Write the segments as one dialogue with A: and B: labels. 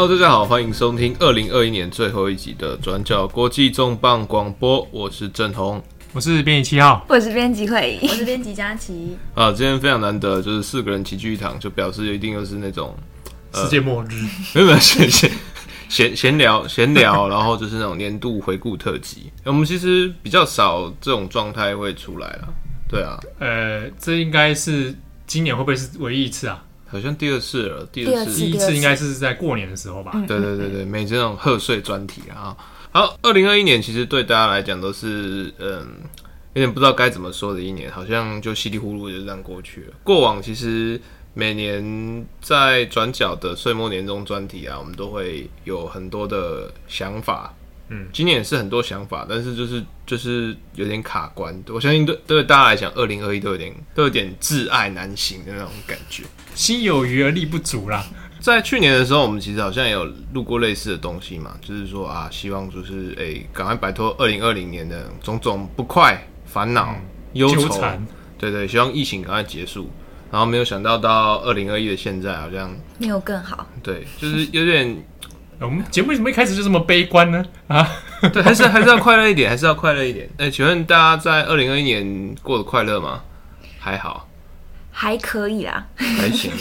A: Hello，大家好，欢迎收听二零二一年最后一集的转角国际重磅广播。我是郑红，
B: 我是编辑七号，
C: 我是编辑会，
D: 我是编辑佳琪。
A: 啊，今天非常难得，就是四个人齐聚一堂，就表示一定又是那种、
B: 呃、世界末日。
A: 没有没有，闲闲闲闲聊闲聊，然后就是那种年度回顾特辑。我们其实比较少这种状态会出来了。对啊，
B: 呃，这应该是今年会不会是唯一一次啊？
A: 好像第二次了，第二次，
B: 第一次应该是在过年的时候吧？
A: 对对对对，每这种贺岁专题啊。好，二零二一年其实对大家来讲都是嗯，有点不知道该怎么说的一年，好像就稀里糊涂就这样过去了。过往其实每年在转角的岁末年终专题啊，我们都会有很多的想法。嗯，今年也是很多想法，但是就是就是有点卡关。我相信对对大家来讲，二零二一都有点都有点挚爱难行的那种感觉，
B: 心有余而力不足啦。
A: 在去年的时候，我们其实好像也有录过类似的东西嘛，就是说啊，希望就是哎，赶快摆脱二零二零年的种种不快、烦恼、忧愁。对对，希望疫情赶快结束。然后没有想到到二零二一的现在，好像
C: 没有更好。
A: 对，就是有点。
B: 我们节目为什么一开始就这么悲观呢？啊，
A: 对，还是还是要快乐一点，还是要快乐一点。哎、欸，请问大家在二零二一年过得快乐吗？还好，
C: 还可以啦，
A: 还行。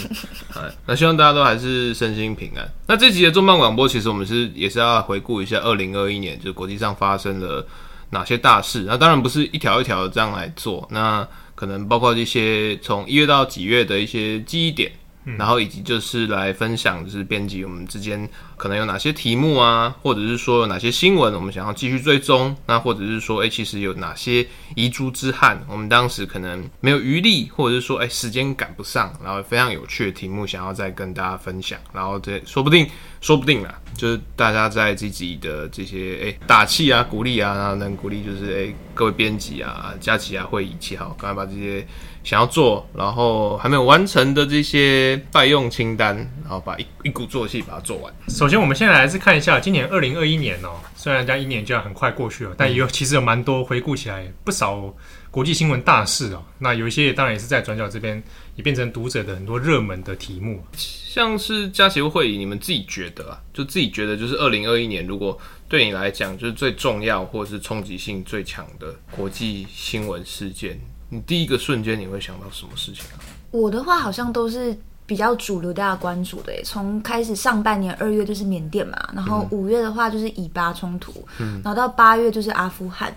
A: 那希望大家都还是身心平安。那这集的重磅广播，其实我们是也是要回顾一下二零二一年，就是国际上发生了哪些大事。那当然不是一条一条的这样来做，那可能包括一些从一月到几月的一些记忆点。然后以及就是来分享，就是编辑我们之间可能有哪些题目啊，或者是说有哪些新闻我们想要继续追踪，那或者是说，哎，其实有哪些遗珠之憾，我们当时可能没有余力，或者是说，哎，时间赶不上，然后非常有趣的题目想要再跟大家分享，然后这说不定，说不定啦，就是大家在自己的这些哎打气啊、鼓励啊，然后能鼓励就是哎各位编辑啊、佳琪啊、会议七号，赶快把这些。想要做，然后还没有完成的这些待用清单，然后把一一鼓作气把它做完。
B: 首先，我们现在来是看一下今年二零二一年哦，虽然这一年就要很快过去了，但也有其实有蛮多回顾起来不少国际新闻大事哦。那有一些当然也是在转角这边也变成读者的很多热门的题目，
A: 像是佳琪会议，你们自己觉得啊，就自己觉得就是二零二一年，如果对你来讲就是最重要或是冲击性最强的国际新闻事件。你第一个瞬间你会想到什么事情啊？
C: 我的话好像都是比较主流大家关注的，从开始上半年二月就是缅甸嘛，然后五月的话就是以巴冲突，嗯，然后到八月就是阿富汗，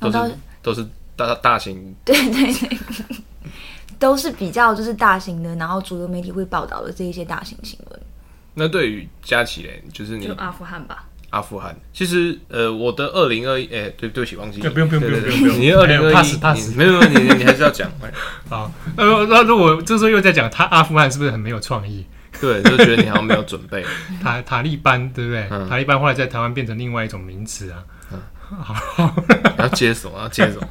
A: 然后到都是大大型，
C: 对对对，都是比较就是大型的，然后主流媒体会报道的这一些大型新闻。
A: 那对于佳琪嘞，就是你
D: 就阿富汗吧。
A: 阿富汗，其实呃，我的二零二一，哎，对对不起，忘记，
B: 不用不用不用不用，
A: 你二零二一，pass
B: pass，
A: 没有问题，你还是要讲。
B: 好，那那如果这时候又在讲他阿富汗是不是很没有创意？
A: 对，就觉得你好像没有准备。
B: 塔塔利班对不对？塔利班后来在台湾变成另外一种名词啊。好，
A: 要接什么？要接什么？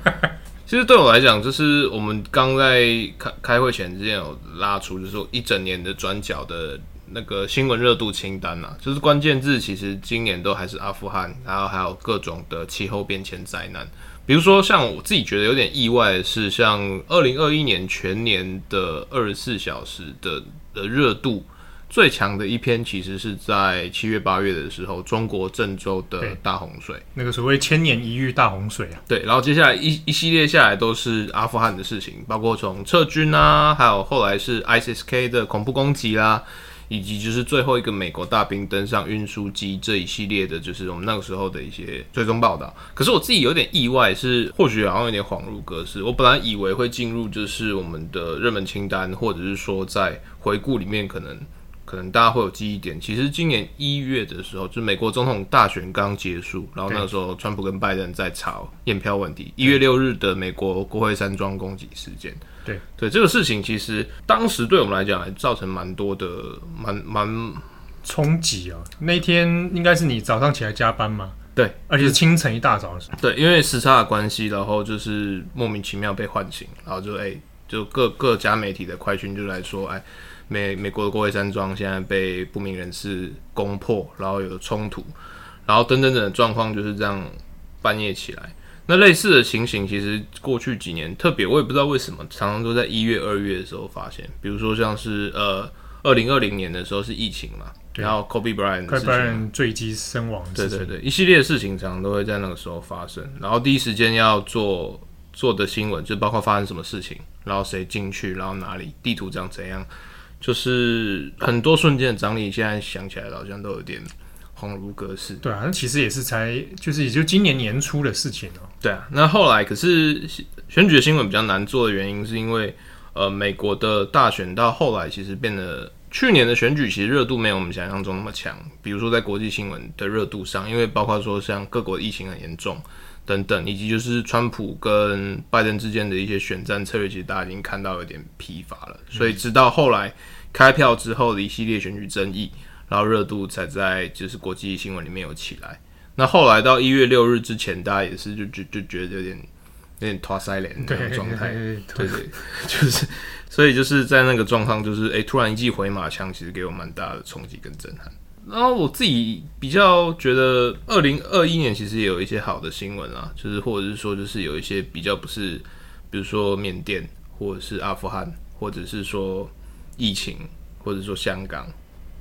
A: 其实对我来讲，就是我们刚在开开会前之前有拉出，就是说一整年的转角的。那个新闻热度清单啊，就是关键字，其实今年都还是阿富汗，然后还有各种的气候变迁灾难。比如说，像我自己觉得有点意外的是，像二零二一年全年的二十四小时的的热度最强的一篇，其实是在七月八月的时候，中国郑州的大洪水，
B: 那个所谓千年一遇大洪水啊。
A: 对，然后接下来一一系列下来都是阿富汗的事情，包括从撤军啊，还有后来是 ISIS-K 的恐怖攻击啦。以及就是最后一个美国大兵登上运输机这一系列的，就是我们那个时候的一些追踪报道。可是我自己有点意外，是或许好像有点恍如隔世。我本来以为会进入就是我们的热门清单，或者是说在回顾里面可能。可能大家会有记忆点，其实今年一月的时候，就美国总统大选刚结束，然后那个时候川普跟拜登在吵验票问题。一月六日的美国国会山庄攻击事件，
B: 对
A: 对，这个事情其实当时对我们来讲还造成蛮多的蛮蛮
B: 冲击啊。那天应该是你早上起来加班嘛？
A: 对，
B: 而且是清晨一大早的时候。
A: 对，因为时差的关系，然后就是莫名其妙被唤醒，然后就哎、欸，就各各家媒体的快讯就来说，哎。美美国的国会山庄现在被不明人士攻破，然后有冲突，然后等等等的状况就是这样半夜起来。那类似的情形，其实过去几年特别，我也不知道为什么，常常都在一月、二月的时候发现。比如说像是呃，二零二零年的时候是疫情嘛，然后 Kobe
B: Bryant 坠机身亡，
A: 对对对，一系列的事情常常都会在那个时候发生，然后第一时间要做做的新闻就包括发生什么事情，然后谁进去，然后哪里，地图长怎样，就是很多瞬间的张力，现在想起来好像都有点恍如隔世。
B: 对啊，那其实也是才就是也就今年年初的事情哦、喔。
A: 对啊，那后来可是选举的新闻比较难做的原因，是因为呃美国的大选到后来其实变得。去年的选举其实热度没有我们想象中那么强，比如说在国际新闻的热度上，因为包括说像各国疫情很严重等等，以及就是川普跟拜登之间的一些选战策略，其实大家已经看到有点疲乏了。所以直到后来开票之后的一系列选举争议，然后热度才在就是国际新闻里面有起来。那后来到一月六日之前，大家也是就就就觉得有点有点拖腮脸的状态，对对，就是。所以就是在那个状况，就是哎，突然一记回马枪，其实给我蛮大的冲击跟震撼。然后我自己比较觉得，二零二一年其实也有一些好的新闻啊，就是或者是说，就是有一些比较不是，比如说缅甸，或者是阿富汗，或者是说疫情，或者说香港，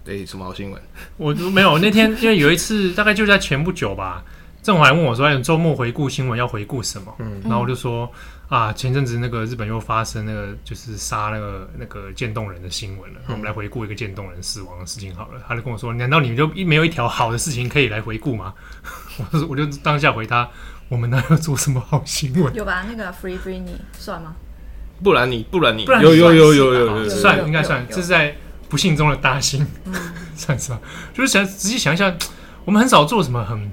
A: 哎，什么好新闻？
B: 我没有那天，因为有一次大概就在前不久吧，郑还问我说，哎周末回顾新闻要回顾什么？嗯，然后我就说。啊，前阵子那个日本又发生那个就是杀那个那个渐冻人的新闻了，嗯、我们来回顾一个渐冻人死亡的事情好了。他就跟我说：“难道你们就一没有一条好的事情可以来回顾吗？”我 就我就当下回他：“我们哪有做什么好新闻？
C: 有吧？那个 Free Free 你算吗？
A: 不然你不然你
B: 有有有有有有算应该算，这是在不幸中的大幸，嗯、算是吧？就是想仔细想一下，我们很少做什么很。”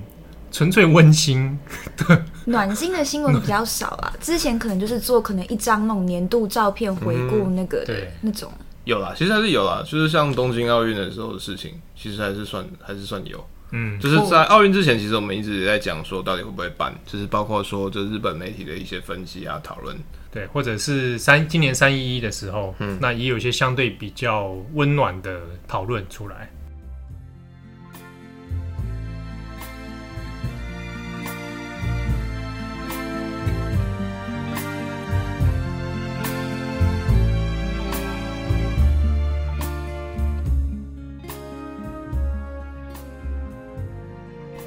B: 纯粹温馨的
C: 暖心的新闻比较少啊，之前可能就是做可能一张那种年度照片回顾那个的那种。
A: 有啦，其实还是有啦，就是像东京奥运的时候的事情，其实还是算还是算有。嗯，就是在奥运之前，其实我们一直在讲说到底会不会办，就是包括说这日本媒体的一些分析啊、讨论，
B: 对，或者是三今年三一一的时候，嗯，那也有一些相对比较温暖的讨论出来。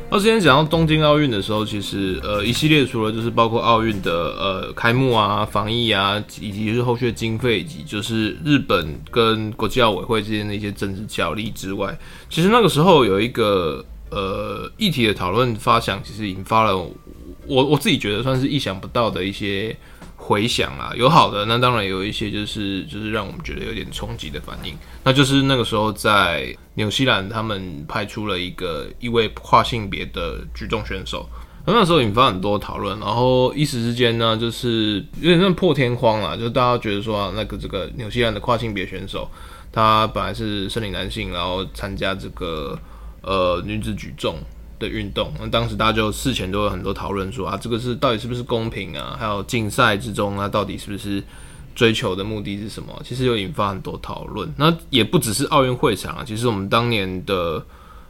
A: 那之前讲到东京奥运的时候，其实呃一系列除了就是包括奥运的呃开幕啊、防疫啊，以及是后续的经费，以及就是日本跟国际奥委会之间的一些政治角力之外，其实那个时候有一个呃议题的讨论发想，其实引发了我我自己觉得算是意想不到的一些。回响啊，有好的，那当然有一些就是就是让我们觉得有点冲击的反应，那就是那个时候在纽西兰，他们派出了一个一位跨性别的举重选手，那那时候引发很多讨论，然后一时之间呢，就是有点像破天荒啊，就大家觉得说，那个这个纽西兰的跨性别选手，他本来是生理男性，然后参加这个呃女子举重。的运动，那当时大家就事前都有很多讨论，说啊，这个是到底是不是公平啊？还有竞赛之中啊，到底是不是追求的目的是什么？其实有引发很多讨论。那也不只是奥运会场啊，其实我们当年的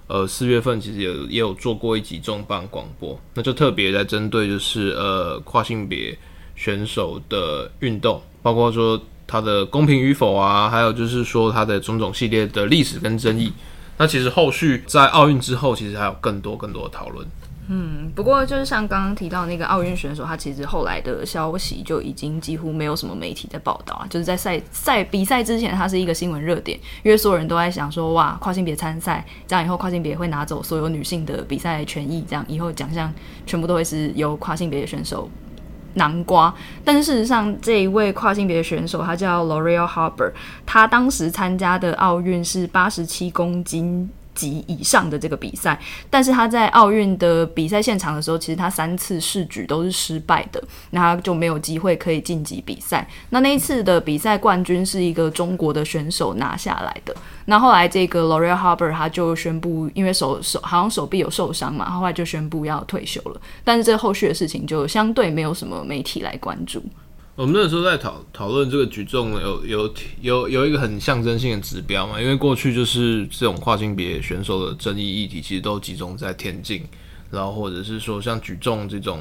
A: 呃四月份，其实也也有做过一集重磅广播，那就特别在针对就是呃跨性别选手的运动，包括说他的公平与否啊，还有就是说他的种种系列的历史跟争议。那其实后续在奥运之后，其实还有更多更多的讨论。
D: 嗯，不过就是像刚刚提到那个奥运选手，他其实后来的消息就已经几乎没有什么媒体在报道啊。就是在赛赛比赛之前，他是一个新闻热点，因为所有人都在想说，哇，跨性别参赛，这样以后跨性别会拿走所有女性的比赛权益，这样以后奖项全部都会是由跨性别的选手。南瓜，但事实上，这一位跨性别选手，他叫 L'Oreal Harper，他当时参加的奥运是八十七公斤。级以上的这个比赛，但是他在奥运的比赛现场的时候，其实他三次试举都是失败的，那他就没有机会可以晋级比赛。那那一次的比赛冠军是一个中国的选手拿下来的。那后来这个 L'Oreal Harper 他就宣布，因为手手好像手臂有受伤嘛，后来就宣布要退休了。但是这后续的事情就相对没有什么媒体来关注。
A: 我们那时候在讨讨论这个举重有有有有一个很象征性的指标嘛，因为过去就是这种跨性别选手的争议议题，其实都集中在田径，然后或者是说像举重这种，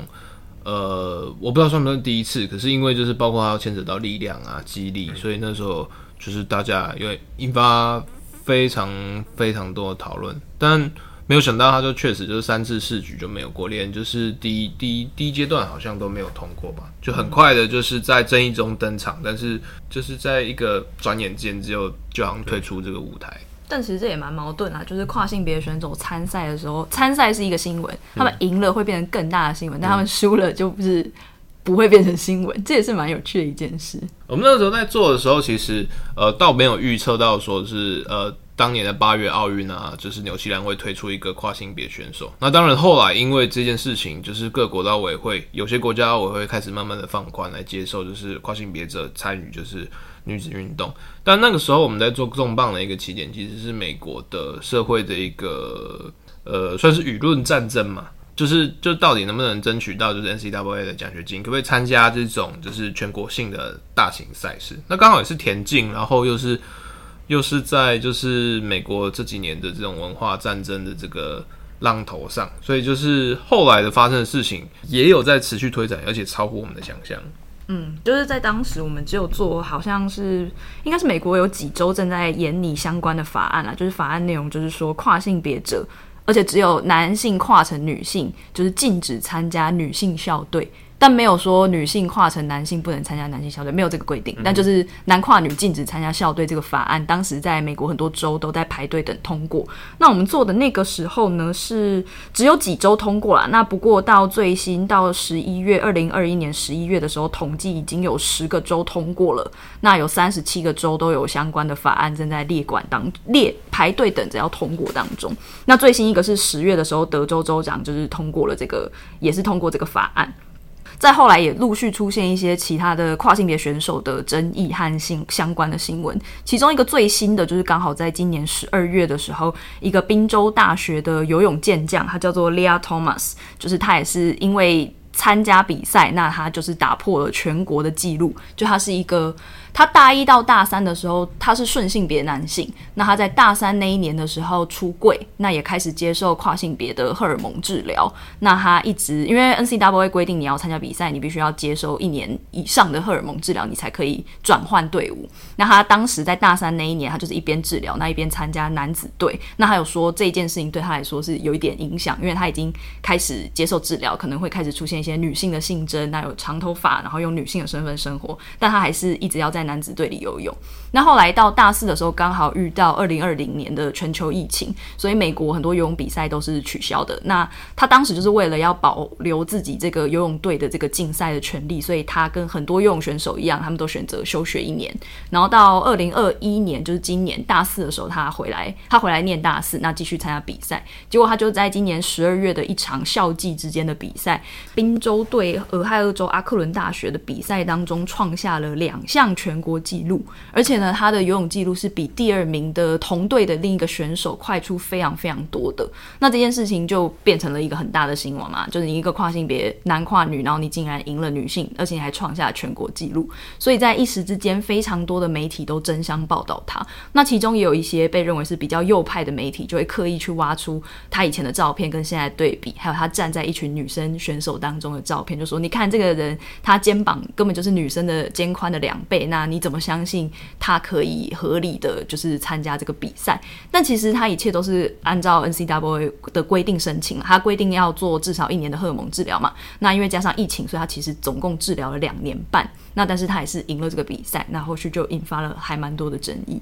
A: 呃，我不知道算不算第一次，可是因为就是包括它要牵扯到力量啊、肌力，所以那时候就是大家因为引发非常非常多的讨论，但。没有想到，他就确实就是三次试局就没有过，连就是第一第一第一阶段好像都没有通过吧，就很快的就是在争议中登场，但是就是在一个转眼间只有就好像退出这个舞台。
D: 但其实这也蛮矛盾啊，就是跨性别选手参赛的时候，参赛是一个新闻，他们赢了会变成更大的新闻，嗯、但他们输了就不是不会变成新闻，这也是蛮有趣的一件事。
A: 我们那个时候在做的时候，其实呃倒没有预测到说是呃。当年的八月奥运啊，就是纽西兰会推出一个跨性别选手。那当然，后来因为这件事情，就是各国的奥委会，有些国家奥委会开始慢慢的放宽来接受，就是跨性别者参与就是女子运动。但那个时候我们在做重磅的一个起点，其实是美国的社会的一个呃，算是舆论战争嘛，就是就到底能不能争取到就是 NCAA 的奖学金，可不可以参加这种就是全国性的大型赛事？那刚好也是田径，然后又是。又是在就是美国这几年的这种文化战争的这个浪头上，所以就是后来的发生的事情也有在持续推展，而且超乎我们的想象。
D: 嗯，就是在当时我们只有做，好像是应该是美国有几周正在研拟相关的法案啦，就是法案内容就是说跨性别者，而且只有男性跨成女性，就是禁止参加女性校队。但没有说女性跨成男性不能参加男性校队，没有这个规定。但就是男跨女禁止参加校队这个法案，当时在美国很多州都在排队等通过。那我们做的那个时候呢，是只有几周通过了。那不过到最新到十一月，二零二一年十一月的时候，统计已经有十个州通过了。那有三十七个州都有相关的法案正在列管当列排队等着要通过当中。那最新一个是十月的时候，德州州长就是通过了这个，也是通过这个法案。再后来也陆续出现一些其他的跨性别选手的争议和新相关的新闻，其中一个最新的就是刚好在今年十二月的时候，一个宾州大学的游泳健将，他叫做 Lia Thomas，就是他也是因为参加比赛，那他就是打破了全国的纪录，就他是一个。他大一到大三的时候，他是顺性别男性。那他在大三那一年的时候出柜，那也开始接受跨性别的荷尔蒙治疗。那他一直因为 NCAA 规定，你要参加比赛，你必须要接受一年以上的荷尔蒙治疗，你才可以转换队伍。那他当时在大三那一年，他就是一边治疗，那一边参加男子队。那还有说这件事情对他来说是有一点影响，因为他已经开始接受治疗，可能会开始出现一些女性的性征，那有长头发，然后用女性的身份生活，但他还是一直要在男子队里游泳。那后来到大四的时候，刚好遇到二零二零年的全球疫情，所以美国很多游泳比赛都是取消的。那他当时就是为了要保留自己这个游泳队的这个竞赛的权利，所以他跟很多游泳选手一样，他们都选择休学一年。然后到二零二一年，就是今年大四的时候，他回来，他回来念大四，那继续参加比赛。结果他就在今年十二月的一场校际之间的比赛，宾州对俄亥俄州阿克伦大学的比赛当中，创下了两项全全国纪录，而且呢，他的游泳纪录是比第二名的同队的另一个选手快出非常非常多的。那这件事情就变成了一个很大的新闻嘛，就是你一个跨性别男跨女，然后你竟然赢了女性，而且你还创下全国纪录，所以在一时之间，非常多的媒体都争相报道他。那其中也有一些被认为是比较右派的媒体，就会刻意去挖出他以前的照片跟现在对比，还有他站在一群女生选手当中的照片，就说你看这个人，他肩膀根本就是女生的肩宽的两倍，那那你怎么相信他可以合理的就是参加这个比赛？但其实他一切都是按照 NCAA 的规定申请，他规定要做至少一年的荷尔蒙治疗嘛。那因为加上疫情，所以他其实总共治疗了两年半。那但是他也是赢了这个比赛，那后续就引发了还蛮多的争议。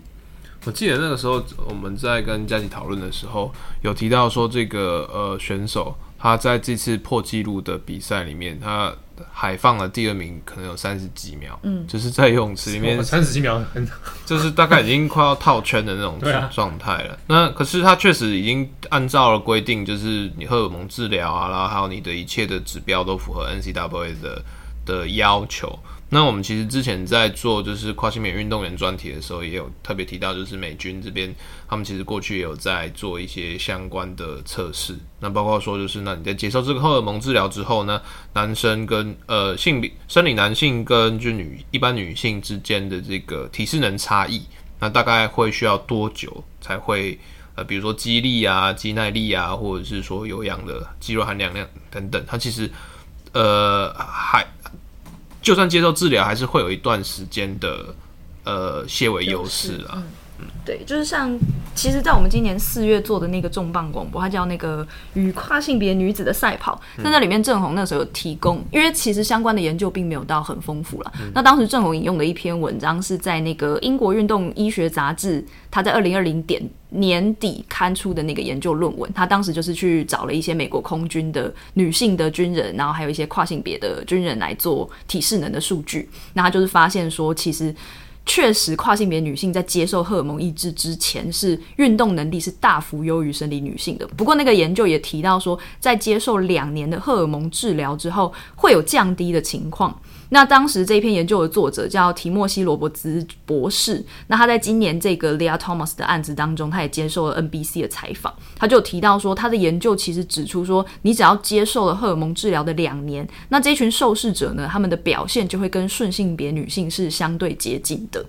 A: 我记得那个时候我们在跟佳琪讨论的时候，有提到说这个呃选手他在这次破纪录的比赛里面，他。海放了第二名，可能有三十几秒，嗯，就是在游泳池里面
B: 三十几秒很，
A: 就是大概已经快要套圈的那种状态了。那可是他确实已经按照了规定，就是你荷尔蒙治疗啊，然后还有你的一切的指标都符合 N C W A 的的要求。那我们其实之前在做就是跨性别运动员专题的时候，也有特别提到，就是美军这边他们其实过去也有在做一些相关的测试。那包括说，就是那你在接受这个荷尔蒙治疗之后呢，男生跟呃性别生理男性跟就女一般女性之间的这个体适能差异，那大概会需要多久才会呃，比如说肌力啊、肌耐力啊，或者是说有氧的肌肉含量量等等，它其实呃还。就算接受治疗，还是会有一段时间的呃些微优势啊。嗯，
D: 对，就是像，其实，在我们今年四月做的那个重磅广播，它叫那个与跨性别女子的赛跑。那那里面郑红那时候有提供，因为其实相关的研究并没有到很丰富了。那当时郑红引用的一篇文章是在那个英国运动医学杂志，他在二零二零年年底刊出的那个研究论文。他当时就是去找了一些美国空军的女性的军人，然后还有一些跨性别的军人来做体适能的数据。那他就是发现说，其实。确实，跨性别女性在接受荷尔蒙抑制之前，是运动能力是大幅优于生理女性的。不过，那个研究也提到说，在接受两年的荷尔蒙治疗之后，会有降低的情况。那当时这篇研究的作者叫提莫西·罗伯兹博士。那他在今年这个 Lia Thomas 的案子当中，他也接受了 NBC 的采访。他就提到说，他的研究其实指出说，你只要接受了荷尔蒙治疗的两年，那这群受试者呢，他们的表现就会跟顺性别女性是相对接近的。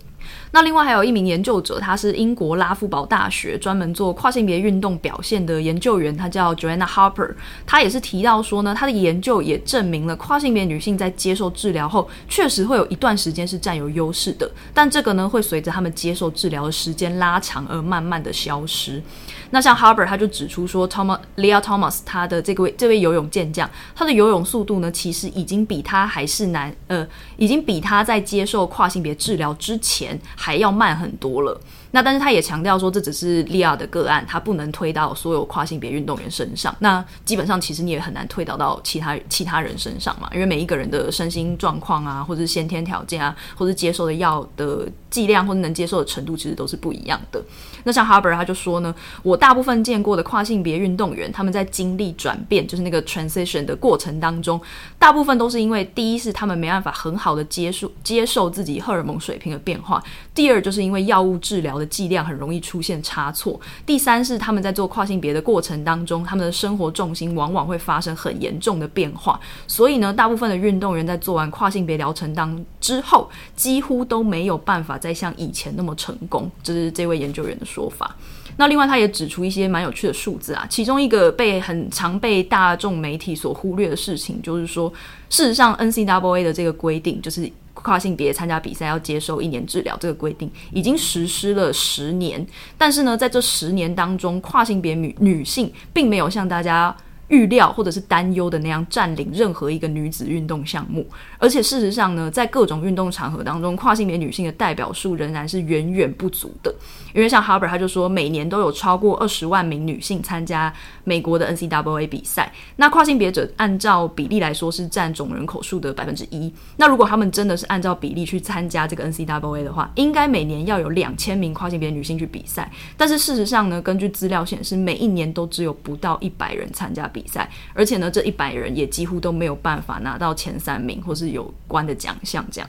D: 那另外还有一名研究者，他是英国拉夫堡大学专门做跨性别运动表现的研究员，他叫 Joanna Harper。他也是提到说呢，他的研究也证明了跨性别女性在接受治疗后，确实会有一段时间是占有优势的，但这个呢会随着他们接受治疗的时间拉长而慢慢的消失。那像 Harper 他就指出说，Thomas Lia Thomas 他的这位这位游泳健将，他的游泳速度呢，其实已经比他还是难，呃，已经比他在接受跨性别治疗之前还要慢很多了。那但是他也强调说，这只是利亚的个案，他不能推到所有跨性别运动员身上。那基本上其实你也很难推导到其他其他人身上嘛，因为每一个人的身心状况啊，或者是先天条件啊，或者接受的药的剂量或者能接受的程度，其实都是不一样的。那像 Harper 他就说呢，我大部分见过的跨性别运动员，他们在经历转变，就是那个 transition 的过程当中，大部分都是因为第一是他们没办法很好的接受接受自己荷尔蒙水平的变化，第二就是因为药物治疗的剂量很容易出现差错。第三是他们在做跨性别的过程当中，他们的生活重心往往会发生很严重的变化。所以呢，大部分的运动员在做完跨性别疗程当之后，几乎都没有办法再像以前那么成功。这是这位研究员的说法。那另外，他也指出一些蛮有趣的数字啊。其中一个被很常被大众媒体所忽略的事情，就是说，事实上，NCAA 的这个规定就是。跨性别参加比赛要接受一年治疗，这个规定已经实施了十年，但是呢，在这十年当中，跨性别女女性并没有向大家预料或者是担忧的那样占领任何一个女子运动项目，而且事实上呢，在各种运动场合当中，跨性别女性的代表数仍然是远远不足的。因为像 Harper 他就说，每年都有超过二十万名女性参加美国的 NCAA 比赛，那跨性别者按照比例来说是占总人口数的百分之一。那如果他们真的是按照比例去参加这个 NCAA 的话，应该每年要有两千名跨性别女性去比赛。但是事实上呢，根据资料显示，每一年都只有不到一百人参加比赛，而且呢，这一百人也几乎都没有办法拿到前三名或是有关的奖项，这样。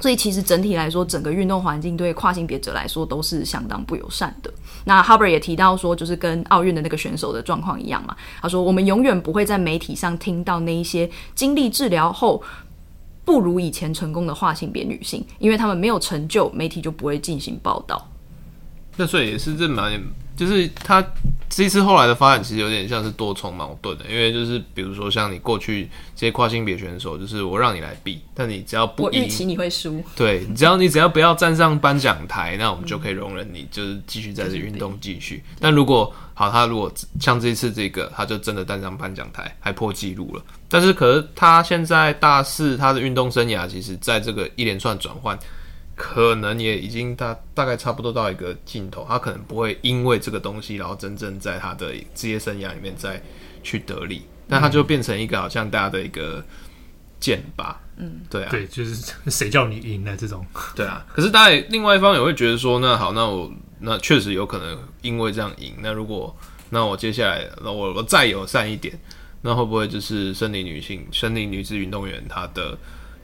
D: 所以其实整体来说，整个运动环境对跨性别者来说都是相当不友善的。那 Harper 也提到说，就是跟奥运的那个选手的状况一样嘛。他说，我们永远不会在媒体上听到那一些经历治疗后不如以前成功的跨性别女性，因为他们没有成就，媒体就不会进行报道。
A: 那所以也是这蛮。就是他这次后来的发展，其实有点像是多重矛盾的，因为就是比如说像你过去这些跨性别选手，就是我让你来比，但你只要不赢，
D: 我预期你会输，
A: 对，只要你只要不要站上颁奖台，那我们就可以容忍你，就是继续在这运动继续。但如果好，他如果像这一次这个，他就真的站上颁奖台，还破纪录了。但是可是他现在大四，他的运动生涯，其实在这个一连串转换。可能也已经大大概差不多到一个尽头，他可能不会因为这个东西，然后真正在他的职业生涯里面再去得利，那他就变成一个好像大家的一个剑吧，嗯，对啊，
B: 对，就是谁叫你赢了这种，
A: 对啊。可是大家另外一方也会觉得说，那好，那我那确实有可能因为这样赢，那如果那我接下来那我我再友善一点，那会不会就是森林女性、森林女子运动员她的？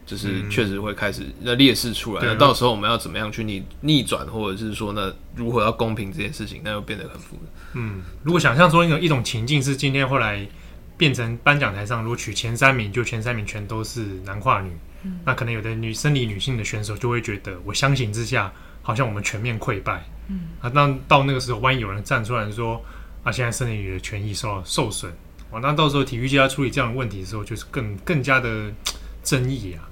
A: 就是确实会开始那劣势出来，那、嗯、到时候我们要怎么样去逆逆转，或者是说呢，如何要公平这件事情，那又变得很复杂。
B: 嗯，如果想象说一种一种情境是今天后来变成颁奖台上，如果取前三名，就前三名全都是男跨女，嗯、那可能有的女生理女性的选手就会觉得，我相形之下，好像我们全面溃败。嗯啊，那到那个时候，万一有人站出来说，啊，现在生理女的权益受到受损，哇，那到时候体育界要处理这样的问题的时候，就是更更加的争议啊。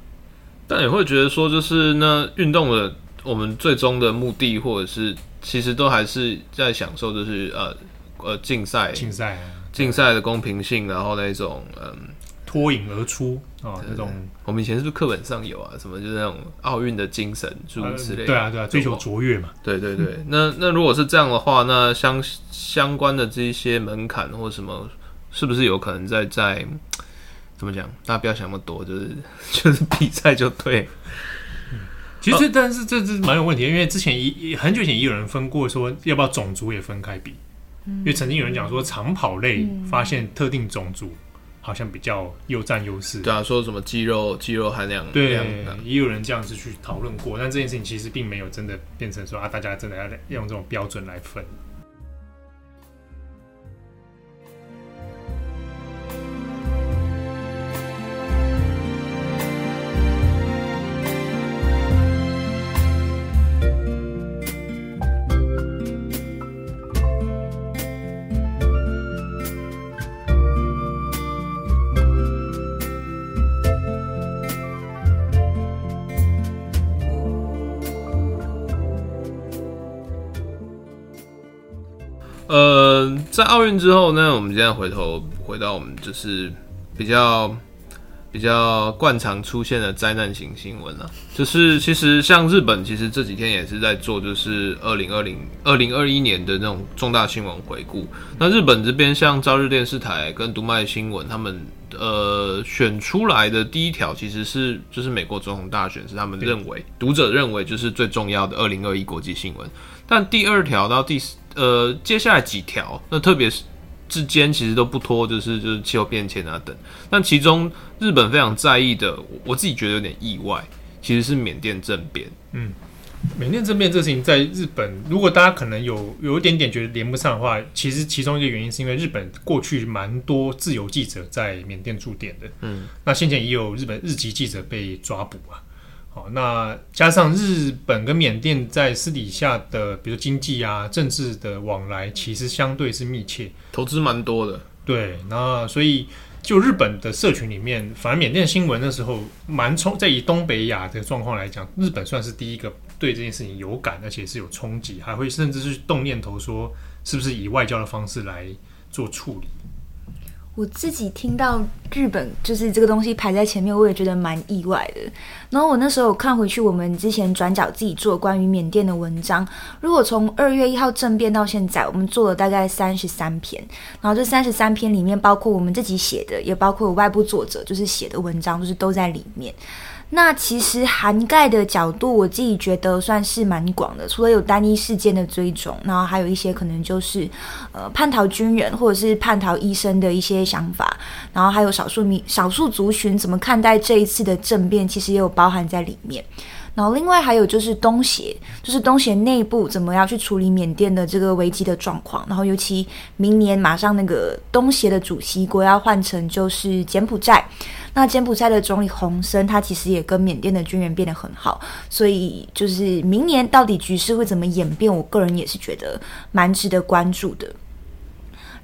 B: 但
A: 也会觉得说，就是那运动的我们最终的目的，或者是其实都还是在享受，就是呃呃竞赛
B: 竞赛
A: 竞赛的公平性，然后那种嗯
B: 脱颖而出啊那种。
A: 我们以前是不是课本上有啊？什么就是那种奥运的精神诸如此类的、呃？
B: 对啊对啊，追求卓越嘛。
A: 对对对，那那如果是这样的话，那相相关的这一些门槛或什么，是不是有可能在在怎么讲？大家不要想那么多，就是 就是比赛就对。
B: 其实，但是这是蛮有问题的，因为之前一很久以前也有人分过，说要不要种族也分开比，因为曾经有人讲说长跑类发现特定种族好像比较有占优势。
A: 对啊，说什么肌肉肌肉含量，
B: 对，也有人这样子去讨论过，但这件事情其实并没有真的变成说啊，大家真的要用这种标准来分。
A: 在奥运之后呢，我们现在回头回到我们就是比较比较惯常出现的灾难型新闻了。就是其实像日本，其实这几天也是在做，就是二零二零二零二一年的那种重大新闻回顾。那日本这边像朝日电视台跟读卖新闻，他们呃选出来的第一条其实是就是美国总统大选，是他们认为读者认为就是最重要的二零二一国际新闻。但第二条到第四。呃，接下来几条，那特别是之间其实都不脱，就是就是气候变迁啊等。但其中日本非常在意的，我自己觉得有点意外，其实是缅甸政变。
B: 嗯，缅甸政变这事情在日本，如果大家可能有有一点点觉得连不上的话，其实其中一个原因是因为日本过去蛮多自由记者在缅甸驻点的。嗯，那先前也有日本日籍记者被抓捕啊。好，那加上日本跟缅甸在私底下的，比如经济啊、政治的往来，其实相对是密切，
A: 投资蛮多的。
B: 对，那所以就日本的社群里面，反而缅甸新闻的时候蛮冲，在以东北亚的状况来讲，日本算是第一个对这件事情有感，而且是有冲击，还会甚至是动念头说，是不是以外交的方式来做处理。
C: 我自己听到日本就是这个东西排在前面，我也觉得蛮意外的。然后我那时候看回去，我们之前转角自己做关于缅甸的文章，如果从二月一号政变到现在，我们做了大概三十三篇。然后这三十三篇里面，包括我们自己写的，也包括外部作者就是写的文章，就是都在里面。那其实涵盖的角度，我自己觉得算是蛮广的。除了有单一事件的追踪，然后还有一些可能就是，呃，叛逃军人或者是叛逃医生的一些想法，然后还有少数民少数族群怎么看待这一次的政变，其实也有包含在里面。然后另外还有就是东协，就是东协内部怎么样去处理缅甸的这个危机的状况。然后尤其明年马上那个东协的主席国要换成就是柬埔寨。那柬埔寨的总理洪森，他其实也跟缅甸的军人变得很好，所以就是明年到底局势会怎么演变，我个人也是觉得蛮值得关注的。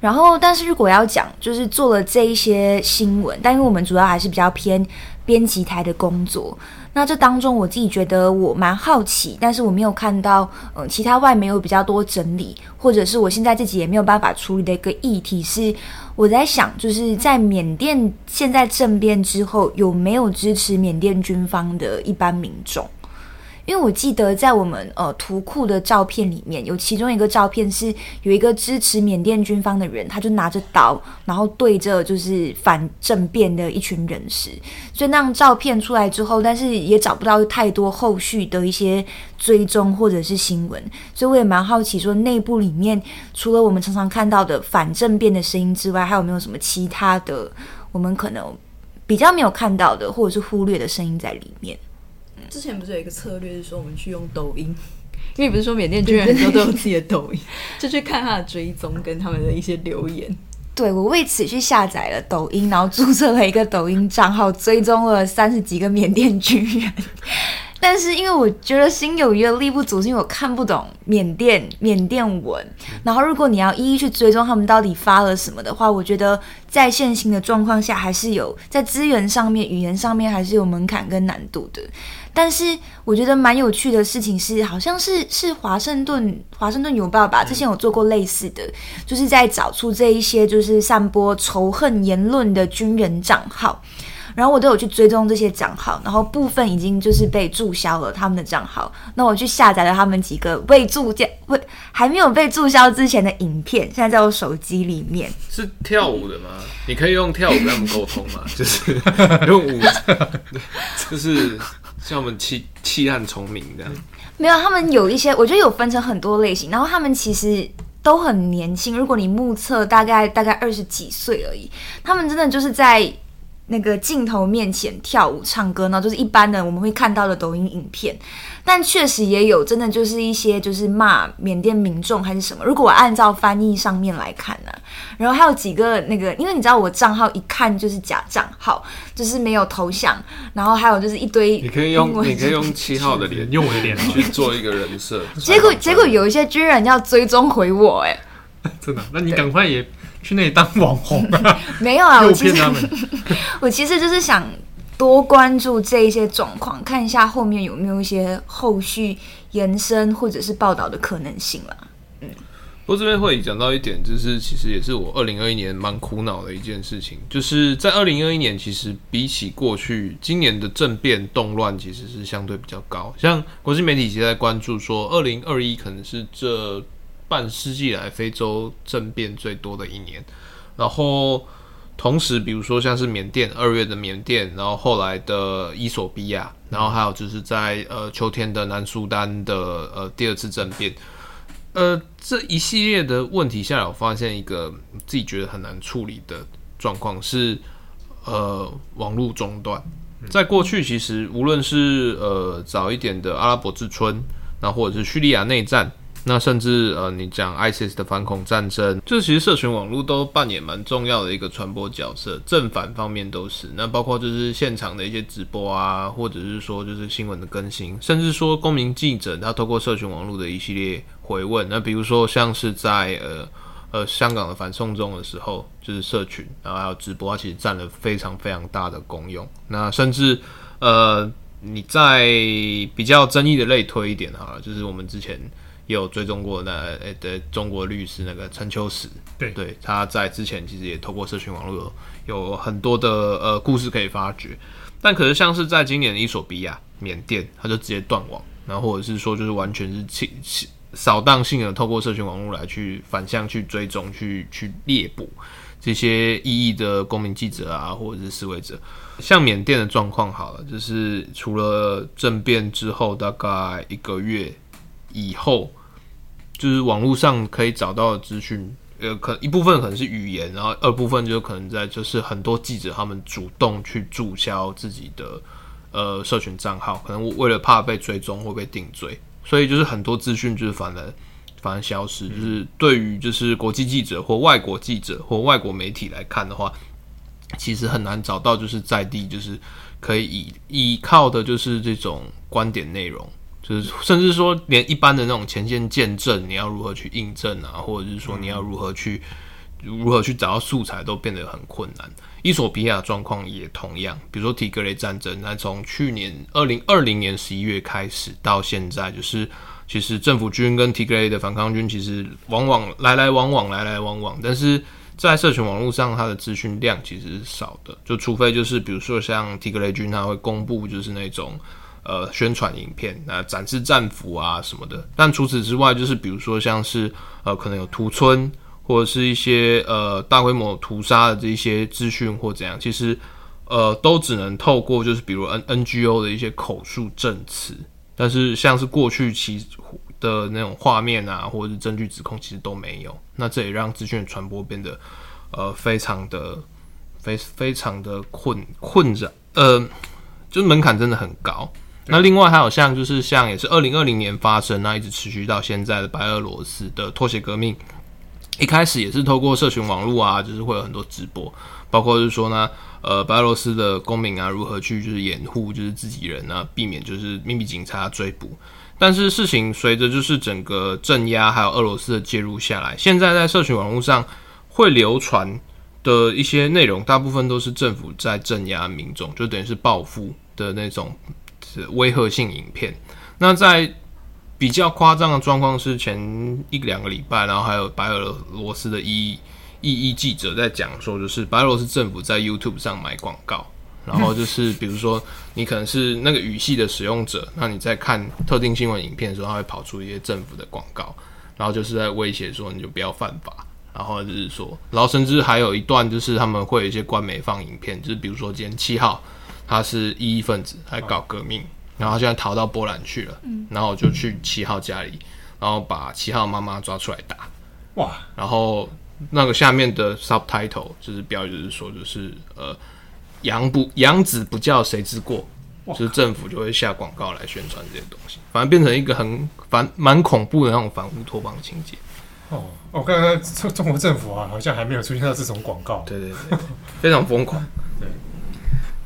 C: 然后，但是如果要讲，就是做了这一些新闻，但因为我们主要还是比较偏编辑台的工作，那这当中我自己觉得我蛮好奇，但是我没有看到，嗯，其他外媒有比较多整理，或者是我现在自己也没有办法处理的一个议题是。我在想，就是在缅甸现在政变之后，有没有支持缅甸军方的一般民众？因为我记得在我们呃图库的照片里面，有其中一个照片是有一个支持缅甸军方的人，他就拿着刀，然后对着就是反政变的一群人士。所以那张照片出来之后，但是也找不到太多后续的一些追踪或者是新闻。所以我也蛮好奇，说内部里面除了我们常常看到的反政变的声音之外，还有没有什么其他的我们可能比较没有看到的，或者是忽略的声音在里面？
D: 之前不是有一个策略是说我们去用抖音，因为不是说缅甸军人很多都有自己的抖音，就去看他的追踪跟他们的一些留言。
C: 对，我为此去下载了抖音，然后注册了一个抖音账号，追踪了三十几个缅甸军人。但是因为我觉得心有余而力不足，是因为我看不懂缅甸缅甸文。然后如果你要一一去追踪他们到底发了什么的话，我觉得在现行的状况下，还是有在资源上面、语言上面还是有门槛跟难度的。但是我觉得蛮有趣的事情是，好像是是华盛顿华盛顿邮报吧，之前有做过类似的，就是在找出这一些就是散播仇恨言论的军人账号，然后我都有去追踪这些账号，然后部分已经就是被注销了他们的账号，那我去下载了他们几个未注销未还没有被注销之前的影片，现在在我手机里面。
A: 是跳舞的吗？你可以用跳舞跟他们沟通吗？就是用舞，就是。像我们弃弃暗从明这样，
C: 没有，他们有一些，我觉得有分成很多类型，然后他们其实都很年轻。如果你目测，大概大概二十几岁而已，他们真的就是在。那个镜头面前跳舞唱歌呢，就是一般的我们会看到的抖音影片，但确实也有真的就是一些就是骂缅甸民众还是什么。如果我按照翻译上面来看呢、啊，然后还有几个那个，因为你知道我账号一看就是假账号，就是没有头像，然后还有就是一堆。
A: 你可以用你可以用七号的脸，
B: 用我的脸
A: 去做一个人设。
C: 结果结果有一些军人要追踪回我、欸，哎，
B: 真的？那你赶快也。去那里当网红啊？
C: 没有啊，我其实 我其实就是想多关注这一些状况，看一下后面有没有一些后续延伸或者是报道的可能性了。嗯，
A: 不过这边会讲到一点，就是其实也是我二零二一年蛮苦恼的一件事情，就是在二零二一年，其实比起过去，今年的政变动乱其实是相对比较高。像国际媒体其实在关注说，二零二一可能是这。半世纪来非洲政变最多的一年，然后同时，比如说像是缅甸二月的缅甸，然后后来的伊索比亚，然后还有就是在呃秋天的南苏丹的呃第二次政变，呃这一系列的问题下来，我发现一个自己觉得很难处理的状况是呃网络中断。在过去，其实无论是呃早一点的阿拉伯之春，那或者是叙利亚内战。那甚至呃，你讲 ISIS 的反恐战争，这其实社群网络都扮演蛮重要的一个传播角色，正反方面都是。那包括就是现场的一些直播啊，或者是说就是新闻的更新，甚至说公民记者他透过社群网络的一系列回问。那比如说像是在呃呃香港的反送中的时候，就是社群，然后还有直播，它其实占了非常非常大的功用。那甚至呃你在比较争议的类推一点哈，就是我们之前。也有追踪过那诶的中国律师那个陈秋实，
B: 对
A: 对，他在之前其实也透过社群网络有有很多的呃故事可以发掘，但可是像是在今年的伊索比亚、缅甸，他就直接断网，然后或者是说就是完全是扫扫荡性的透过社群网络来去反向去追踪、去去猎捕这些异议的公民记者啊，或者是示威者。像缅甸的状况好了，就是除了政变之后大概一个月。以后就是网络上可以找到的资讯，呃，可一部分可能是语言，然后二部分就可能在就是很多记者他们主动去注销自己的呃社群账号，可能为了怕被追踪或被定罪，所以就是很多资讯就是反而反而消失。就是对于就是国际记者或外国记者或外国媒体来看的话，其实很难找到就是在地就是可以依依靠的，就是这种观点内容。就是，甚至说，连一般的那种前线见证，你要如何去印证啊，或者是说你要如何去如何去找到素材，都变得很困难。伊索比亚状况也同样，比如说提格雷战争，那从去年二零二零年十一月开始到现在，就是其实政府军跟提格雷的反抗军其实往往来来往往，来来往往，但是在社群网络上，它的资讯量其实是少的，就除非就是比如说像提格雷军，他会公布就是那种。呃，宣传影片，那展示战俘啊什么的，但除此之外，就是比如说像是呃，可能有屠村或者是一些呃大规模屠杀的这些资讯或怎样，其实呃都只能透过就是比如 N NGO 的一些口述证词，但是像是过去其的那种画面啊或者是证据指控，其实都没有。那这也让资讯的传播变得呃非常的非非常的困困扰，呃，就是门槛真的很高。那另外还有像就是像也是二零二零年发生，那一直持续到现在的白俄罗斯的脱鞋革命，一开始也是透过社群网络啊，就是会有很多直播，包括是说呢，呃，白俄罗斯的公民啊，如何去就是掩护就是自己人啊，避免就是秘密警察追捕。但是事情随着就是整个镇压还有俄罗斯的介入下来，现在在社群网络上会流传的一些内容，大部分都是政府在镇压民众，就等于是报复的那种威吓性影片。那在比较夸张的状况是前一两个礼拜，然后还有白俄罗斯的一一一记者在讲说，就是白俄罗斯政府在 YouTube 上买广告。然后 就是，比如说你可能是那个语系的使用者，那你在看特定新闻影片的时候，它会跑出一些政府的广告，然后就是在威胁说你就不要犯法，然后就是说，然后甚至还有一段就是他们会有一些官媒放影片，就是比如说今天七号他是异议分子，还搞革命，然后他现在逃到波兰去了，然后我就去七号家里，然后把七号妈妈抓出来打，哇，然后那个下面的 subtitle 就是标语就是说就是呃。养不养子不教谁之过，就是政府就会下广告来宣传这些东西，反正变成一个很反蛮恐怖的那种反乌托邦情节。
B: 哦，我刚刚中中国政府啊，好像还没有出现到这种广告。
A: 对对对，非常疯狂。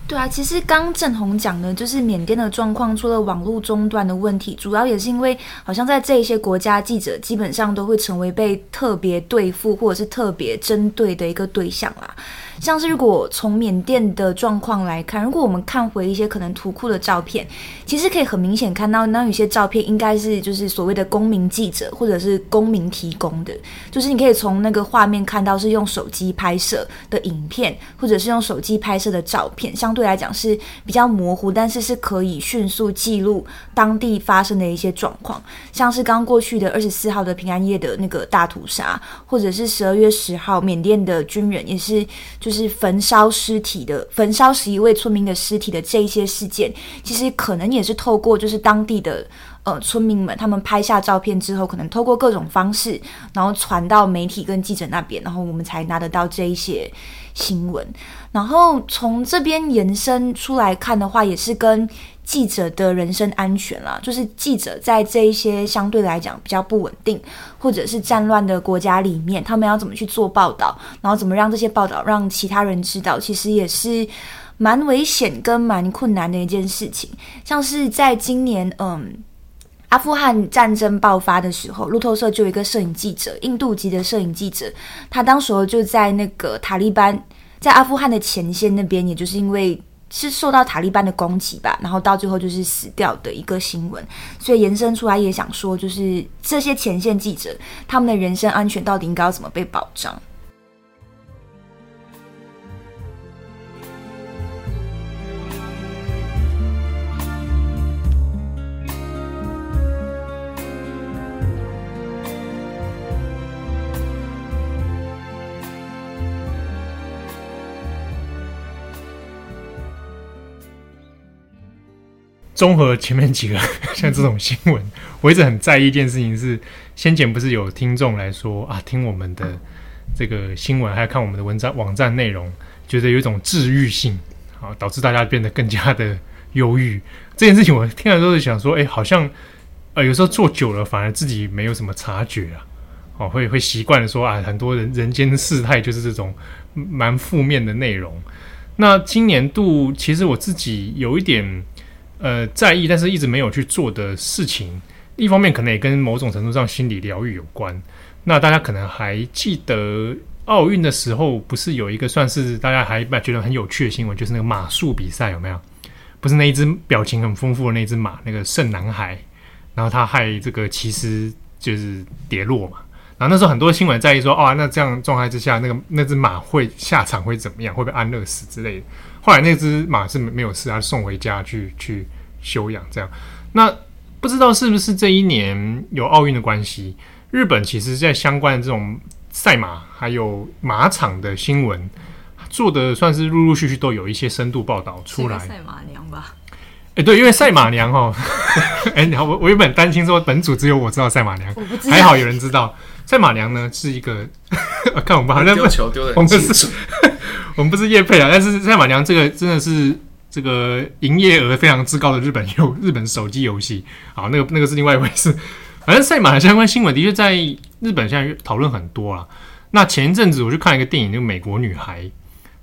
C: 对。啊，其实刚郑红讲的，就是缅甸的状况，除了网络中断的问题，主要也是因为好像在这些国家，记者基本上都会成为被特别对付或者是特别针对的一个对象啦。像是如果从缅甸的状况来看，如果我们看回一些可能图库的照片，其实可以很明显看到，那有些照片应该是就是所谓的公民记者或者是公民提供的，就是你可以从那个画面看到是用手机拍摄的影片，或者是用手机拍摄的照片，像对来讲是比较模糊，但是是可以迅速记录当地发生的一些状况，像是刚过去的二十四号的平安夜的那个大屠杀，或者是十二月十号缅甸的军人也是。就是焚烧尸体的，焚烧十一位村民的尸体的这一些事件，其实可能也是透过就是当地的呃村民们，他们拍下照片之后，可能透过各种方式，然后传到媒体跟记者那边，然后我们才拿得到这一些新闻。然后从这边延伸出来看的话，也是跟。记者的人身安全啦，就是记者在这一些相对来讲比较不稳定，或者是战乱的国家里面，他们要怎么去做报道，然后怎么让这些报道让其他人知道，其实也是蛮危险跟蛮困难的一件事情。像是在今年，嗯，阿富汗战争爆发的时候，路透社就有一个摄影记者，印度籍的摄影记者，他当时就在那个塔利班在阿富汗的前线那边，也就是因为。是受到塔利班的攻击吧，然后到最后就是死掉的一个新闻，所以延伸出来也想说，就是这些前线记者他们的人身安全到底应该要怎么被保障？
B: 综合前面几个 像这种新闻，我一直很在意一件事情是，先前不是有听众来说啊，听我们的这个新闻，还有看我们的文章网站内容，觉得有一种治愈性，啊，导致大家变得更加的忧郁。这件事情我听了之后想说，哎，好像呃有时候做久了，反而自己没有什么察觉啊，哦，会会习惯的说啊，很多人人间世态就是这种蛮负面的内容。那今年度其实我自己有一点。呃，在意，但是一直没有去做的事情，一方面可能也跟某种程度上心理疗愈有关。那大家可能还记得奥运的时候，不是有一个算是大家还觉得很有趣的新闻，就是那个马术比赛有没有？不是那一只表情很丰富的那只马，那个圣男孩，然后他害这个骑师就是跌落嘛。然后那时候很多新闻在意说，哦，那这样状态之下，那个那只马会下场会怎么样？会被安乐死之类的？后来那只马是没有事，他送回家去去休养。这样，那不知道是不是这一年有奥运的关系？日本其实在相关的这种赛马还有马场的新闻做的算是陆陆续续都有一些深度报道出来。
D: 赛马娘吧？
B: 哎，对，因为赛马娘哦，哎，你好，我我原本担心说本组只有我知道赛马娘，还好有人知道赛马娘呢是一个。看我们好像丢球丢的，我们是。我们不是叶配啊，但是赛马娘这个真的是这个营业额非常之高的日本游日本手机游戏。好，那个那个是另外一回事。反正赛马的相关新闻的确在日本现在讨论很多了。那前一阵子我去看一个电影，那个《美国女孩》。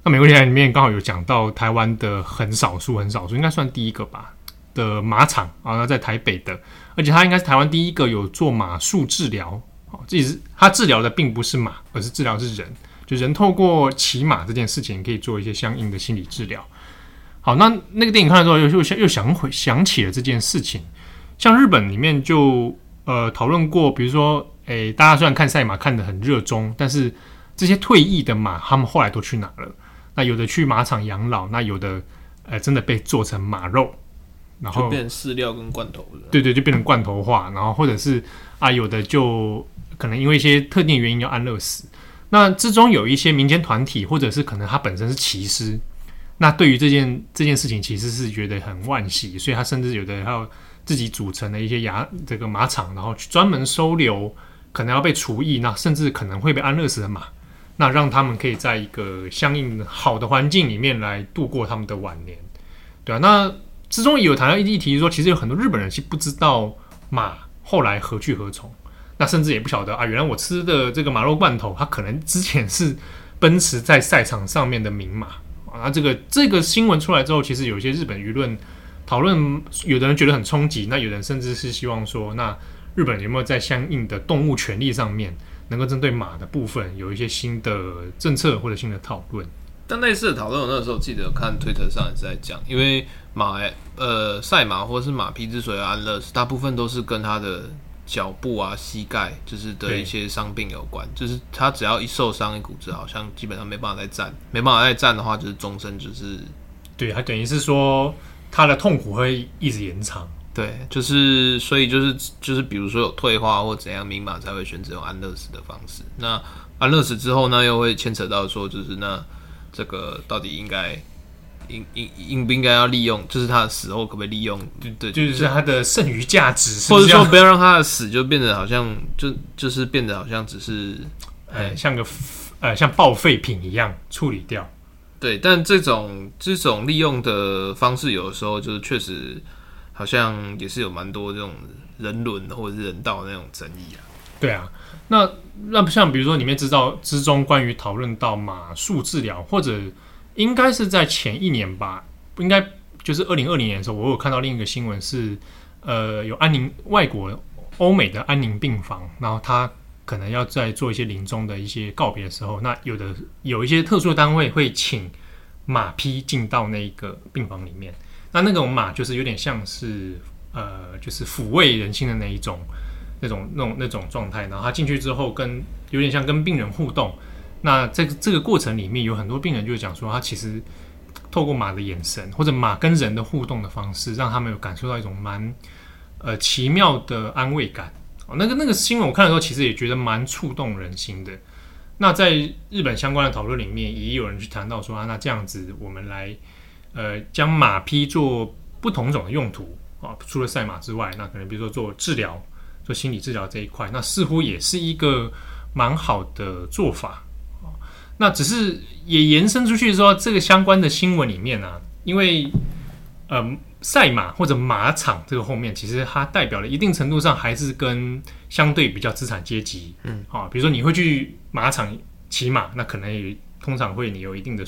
B: 那《美国女孩》里面刚好有讲到台湾的很少数、很少数，应该算第一个吧的马场啊，那在台北的，而且它应该是台湾第一个有做马术治疗。哦，这也是他治疗的并不是马，而是治疗是人，就人透过骑马这件事情可以做一些相应的心理治疗。好，那那个电影看了之后，又又想又想回想起了这件事情。像日本里面就呃讨论过，比如说，诶，大家虽然看赛马看得很热衷，但是这些退役的马，他们后来都去哪了？那有的去马场养老，那有的，呃，真的被做成马肉，然后
A: 变成饲料跟罐头。
B: 对对，就变成罐头化，然后或者是啊，有的就可能因为一些特定原因要安乐死。那之中有一些民间团体，或者是可能他本身是骑师，那对于这件这件事情其实是觉得很惋惜，所以他甚至有的要自己组成了一些牙这个马场，然后去专门收留可能要被除役，那甚至可能会被安乐死的马。那让他们可以在一个相应好的环境里面来度过他们的晚年，对啊。那之中也有谈到一议题说，其实有很多日本人是不知道马后来何去何从，那甚至也不晓得啊，原来我吃的这个马肉罐头，它可能之前是奔驰在赛场上面的名马啊。那这个这个新闻出来之后，其实有一些日本舆论讨论，有的人觉得很冲击，那有人甚至是希望说，那日本有没有在相应的动物权利上面，能够针对马的部分有一些新的政策或者新的讨论，
A: 但类似的讨论，我那时候记得看推特上也是在讲，因为马呃赛马或者是马匹之所以安乐死，大部分都是跟它的脚部啊、膝盖就是的一些伤病有关，就是他只要一受伤一骨折，好像基本上没办法再站，没办法再站的话，就是终身就是，
B: 对，他等于是说他的痛苦会一直延长。
A: 对，就是所以就是就是，比如说有退化或怎样，明码才会选择用安乐死的方式。那安乐死之后呢，又会牵扯到说，就是那这个到底应该应应应不应该要利用，就是他的死后可不可以利用？对，对，
B: 就是他的剩余价值是是，
A: 或者说不要让他的死就变得好像就就是变得好像只是
B: 呃像个呃像报废品一样处理掉。
A: 对，但这种这种利用的方式，有的时候就是确实。好像也是有蛮多这种人伦或者是人道的那种争议啊。
B: 对啊，那那像比如说里面知道之中关于讨论到马术治疗，或者应该是在前一年吧，应该就是二零二零年的时候，我有看到另一个新闻是，呃，有安宁外国欧美的安宁病房，然后他可能要在做一些临终的一些告别的时候，那有的有一些特殊单位会请马匹进到那个病房里面。那那种马就是有点像是呃，就是抚慰人心的那一种，那种那种那种状态。然后他进去之后，跟有点像跟病人互动。那在这个过程里面有很多病人就讲说，他其实透过马的眼神或者马跟人的互动的方式，让他们有感受到一种蛮呃奇妙的安慰感。哦，那个那个新闻我看的时候，其实也觉得蛮触动人心的。那在日本相关的讨论里面，也有人去谈到说啊，那这样子我们来。呃，将马匹做不同种的用途啊，除了赛马之外，那可能比如说做治疗、做心理治疗这一块，那似乎也是一个蛮好的做法。那只是也延伸出去说，这个相关的新闻里面呢、啊，因为呃，赛马或者马场这个后面，其实它代表了一定程度上还是跟相对比较资产阶级，嗯，啊，比如说你会去马场骑马，那可能也通常会你有一定的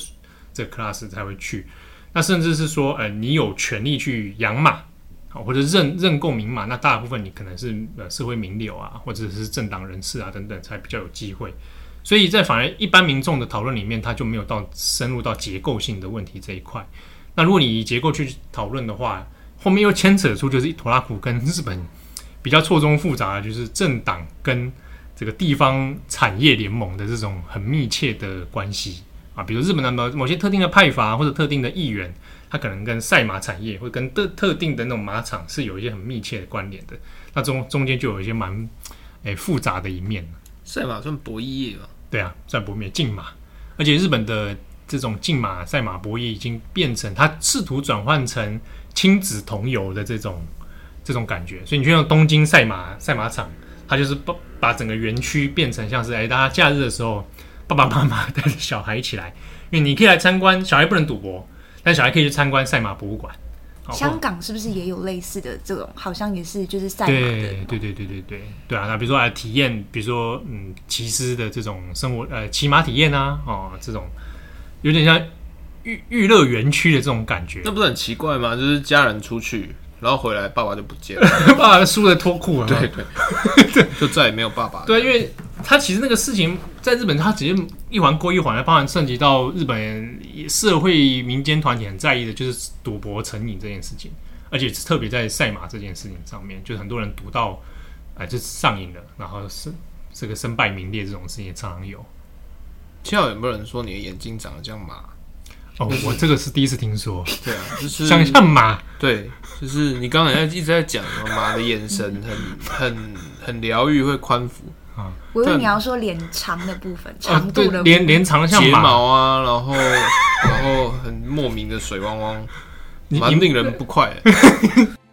B: 这个 class 才会去。那甚至是说，呃，你有权利去养马，好，或者认认购名马，那大部分你可能是呃社会名流啊，或者是政党人士啊等等，才比较有机会。所以在反而一般民众的讨论里面，他就没有到深入到结构性的问题这一块。那如果你以结构去讨论的话，后面又牵扯出就是一拖拉库跟日本比较错综复杂的，就是政党跟这个地方产业联盟的这种很密切的关系。啊，比如日本的某某些特定的派阀或者特定的议员，他可能跟赛马产业或者跟特特定的那种马场是有一些很密切的关联的。那中中间就有一些蛮诶、复杂的一面。
A: 赛马算博弈业吗？
B: 对啊，算博弈竞马，而且日本的这种竞马赛马博弈已经变成他试图转换成亲子同游的这种这种感觉。所以你去用东京赛马赛马场，它就是把把整个园区变成像是哎、大家假日的时候。爸爸妈妈 带着小孩一起来，因为你可以来参观，小孩不能赌博，但小孩可以去参观赛马博物馆。
C: 香港是不是也有类似的这种？好像也是就是赛马的。
B: 对对对对对对对啊！那比如说来体验，比如说嗯，骑师的这种生活，呃，骑马体验啊，哦，这种有点像娱娱乐园区的这种感觉。
A: 那不是很奇怪吗？就是家人出去，然后回来爸爸就不见了，
B: 爸爸输了脱裤了。
A: 对对对，就再也没有爸爸了。
B: 对，因为他其实那个事情在日本，他直接一环过一环的，包含涉及到日本社会民间团体很在意的，就是赌博成瘾这件事情。而且特别在赛马这件事情上面，就是很多人赌到，哎、呃，就上瘾了，然后是这个身败名裂这种事情也常常有。
A: 现在有没有人说你的眼睛长得像马？
B: 哦，我这个是第一次听说。
A: 对啊，就是
B: 像像马。
A: 对，就是你刚才一直在讲马的眼神很很很疗愈，会宽抚
C: 啊。我以为你要说脸长的部分，长度的
B: 脸脸长得像
A: 睫毛啊，然后然后很莫名的水汪汪。蛮令人不快。好，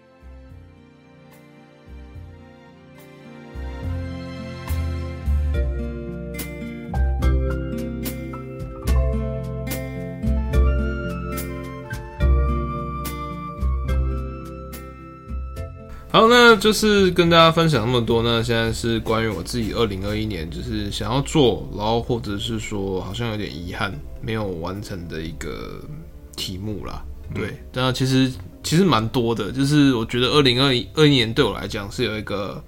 A: 那就是跟大家分享那么多。那现在是关于我自己二零二一年，就是想要做，然后或者是说好像有点遗憾没有完成的一个题目啦。对，但其实其实蛮多的，就是我觉得二零二一二一年对我来讲是有一个，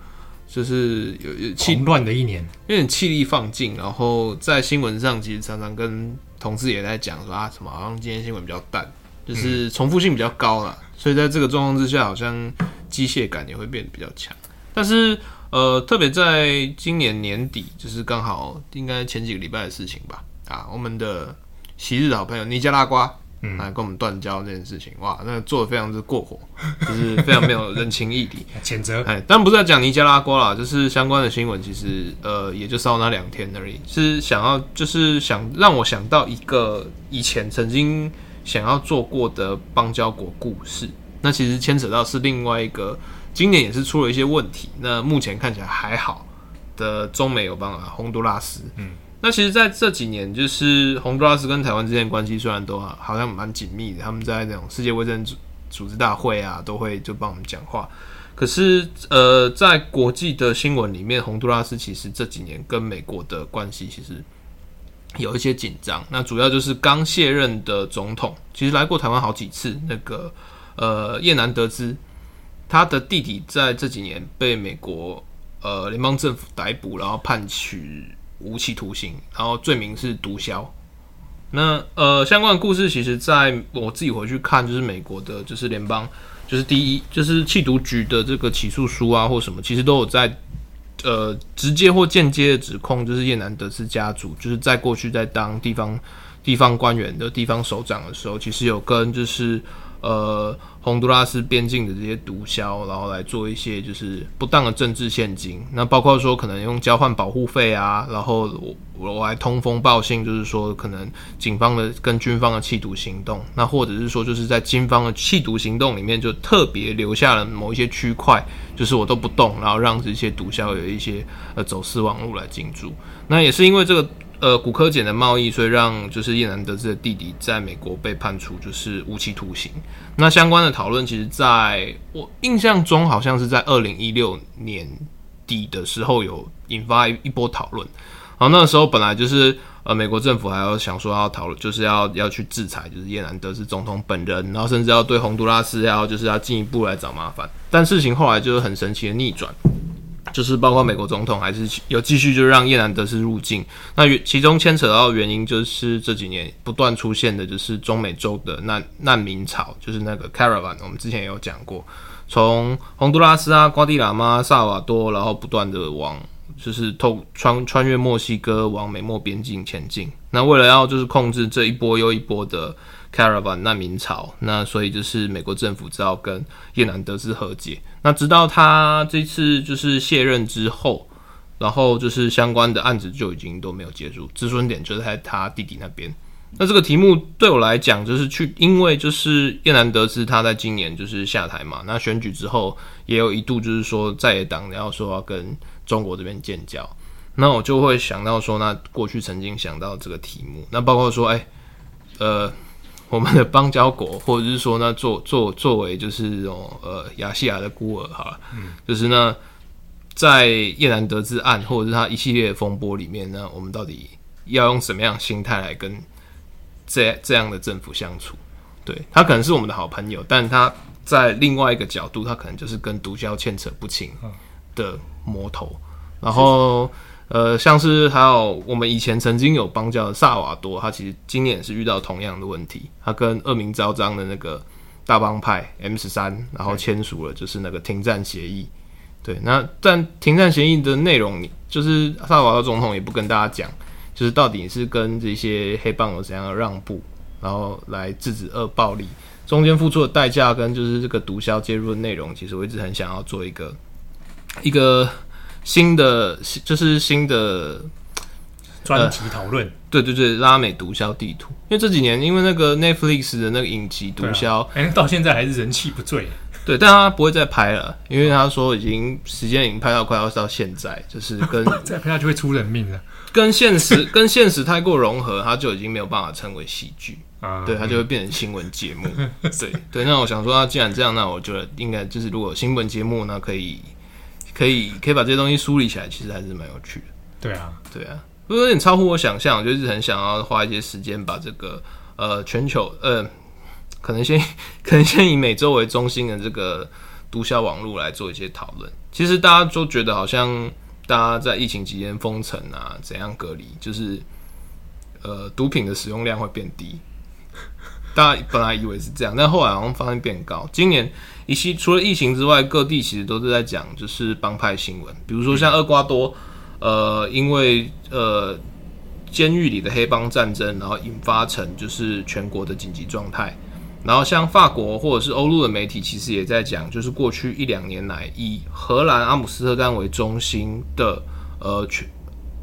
A: 就是有有气
B: 乱的一年，
A: 有点气力放尽，然后在新闻上其实常常跟同事也在讲说啊什么，好像今天新闻比较淡，就是重复性比较高了，所以在这个状况之下，好像机械感也会变得比较强。但是呃，特别在今年年底，就是刚好应该前几个礼拜的事情吧，啊，我们的昔日的好朋友尼加拉瓜。嗯，来跟我们断交这件事情，哇，那做的非常之过火，就是非常没有人情义理，
B: 谴责。
A: 哎，但不是在讲尼加拉瓜啦，就是相关的新闻，其实呃，也就烧那两天而已。是想要，就是想让我想到一个以前曾经想要做过的邦交国故事。那其实牵扯到是另外一个，今年也是出了一些问题。那目前看起来还好的中美友邦啊，洪都拉斯，嗯。那其实，在这几年，就是洪都拉斯跟台湾之间关系虽然都好像蛮紧密的，他们在那种世界卫生组组织大会啊，都会就帮我们讲话。可是，呃，在国际的新闻里面，洪都拉斯其实这几年跟美国的关系其实有一些紧张。那主要就是刚卸任的总统，其实来过台湾好几次。那个呃，叶南得知，他的弟弟在这几年被美国呃联邦政府逮捕，然后判处。无期徒刑，然后罪名是毒枭。那呃，相关的故事，其实在我自己回去看，就是美国的，就是联邦，就是第一，就是缉毒局的这个起诉书啊，或什么，其实都有在呃直接或间接的指控，就是叶南德斯家族，就是在过去在当地方地方官员的地方首长的时候，其实有跟就是。呃，洪都拉斯边境的这些毒枭，然后来做一些就是不当的政治献金，那包括说可能用交换保护费啊，然后我我来通风报信，就是说可能警方的跟军方的缉毒行动，那或者是说就是在军方的缉毒行动里面，就特别留下了某一些区块，就是我都不动，然后让这些毒枭有一些呃走私网路来进驻，那也是因为这个。呃，古柯碱的贸易，所以让就是叶南德兹的弟弟在美国被判处就是无期徒刑。那相关的讨论，其实在我印象中，好像是在二零一六年底的时候有引发一波讨论。好，那个时候本来就是呃，美国政府还要想说要讨论，就是要要去制裁，就是叶南德兹总统本人，然后甚至要对洪都拉斯要就是要进一步来找麻烦。但事情后来就是很神奇的逆转。就是包括美国总统还是有继续就让叶南德斯入境，那其中牵扯到的原因就是这几年不断出现的就是中美洲的难难民潮，就是那个 caravan，我们之前也有讲过，从洪都拉斯啊、瓜地马拉、萨瓦多，然后不断的往就是透穿穿越墨西哥往美墨边境前进，那为了要就是控制这一波又一波的。Caravan 难民潮，那所以就是美国政府只好跟叶南德斯和解。那直到他这次就是卸任之后，然后就是相关的案子就已经都没有结束，止损点就在他弟弟那边。那这个题目对我来讲，就是去，因为就是叶南德斯他在今年就是下台嘛，那选举之后也有一度就是说在野党然后说要跟中国这边建交，那我就会想到说，那过去曾经想到这个题目，那包括说，哎、呃。我们的邦交国，或者是说呢，作作作为就是这种呃亚细亚的孤儿哈，嗯，就是呢，在叶南德之案或者是他一系列的风波里面呢，我们到底要用什么样的心态来跟这这样的政府相处？对，他可能是我们的好朋友，但他在另外一个角度，他可能就是跟毒枭牵扯不清的魔头，然后。呃，像是还有我们以前曾经有邦交的萨瓦多，他其实今年也是遇到同样的问题，他跟恶名昭彰的那个大帮派 M 十三，然后签署了就是那个停战协议。对，那但停战协议的内容，就是萨瓦多总统也不跟大家讲，就是到底是跟这些黑帮有怎样的让步，然后来制止恶暴力，中间付出的代价跟就是这个毒枭介入的内容，其实我一直很想要做一个一个。新的就是新的
B: 专题讨论，
A: 对对对，拉美毒枭地图。因为这几年，因为那个 Netflix 的那个影集毒枭，
B: 哎、啊欸，到现在还是人气不坠。
A: 对，但他不会再拍了，因为他说已经时间已经拍到快要到现在，就是跟
B: 再拍下去会出人命了。
A: 跟现实 跟现实太过融合，他就已经没有办法称为喜剧啊。对，他就会变成新闻节目。对对，那我想说，那既然这样，那我觉得应该就是如果新闻节目呢，可以。可以可以把这些东西梳理起来，其实还是蛮有趣的。
B: 对啊，
A: 对啊，不过有点超乎我想象，就是很想要花一些时间把这个呃全球呃可能先 可能先以美洲为中心的这个毒枭网络来做一些讨论。其实大家都觉得好像大家在疫情期间封城啊，怎样隔离，就是呃毒品的使用量会变低。大家本来以为是这样，但后来好像发现变高。今年一系除了疫情之外，各地其实都是在讲就是帮派新闻，比如说像厄瓜多，呃，因为呃监狱里的黑帮战争，然后引发成就是全国的紧急状态。然后像法国或者是欧陆的媒体，其实也在讲，就是过去一两年来，以荷兰阿姆斯特丹为中心的呃全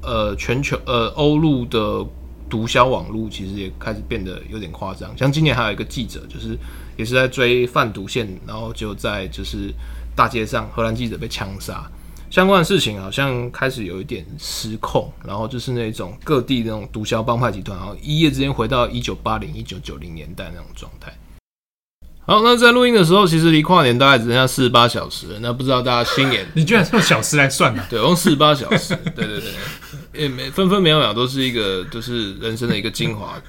A: 呃全球呃欧陆的。毒枭网络其实也开始变得有点夸张，像今年还有一个记者，就是也是在追贩毒线，然后就在就是大街上，荷兰记者被枪杀，相关的事情好像开始有一点失控，然后就是那种各地那种毒枭帮派集团，然后一夜之间回到一九八零、一九九零年代那种状态。好，那在录音的时候，其实离跨年大概只剩下四十八小时了。那不知道大家新年，
B: 你居然用小时来算的？
A: 对，用四十八小时。对对对，也每分分秒秒都是一个，就是人生的一个精华。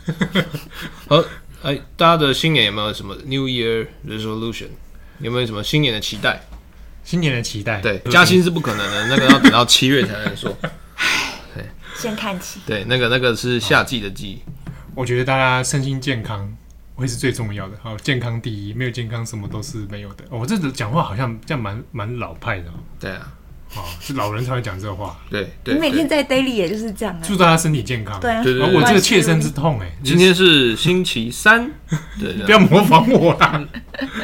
A: 好，哎，大家的新年有没有什么 New Year Resolution？有没有什么新年的期待？
B: 新年的期待，
A: 对，加薪是不可能的，那个要等到七月才能说。
C: 对，先看起。
A: 对，那个那个是夏季的季。
B: 我觉得大家身心健康。会是最重要的，好，健康第一，没有健康什么都是没有的。哦、我这讲话好像这样蛮蛮老派的。
A: 对啊，
B: 哦，是老人才会讲这话。
A: 对，对，
C: 你每天在 daily 也就是这样。
B: 祝大家身体健康。
C: 对啊，
A: 对对，
B: 对，我这个切身之痛哎。
A: 今天是星期三，对，
B: 不要模仿我啦。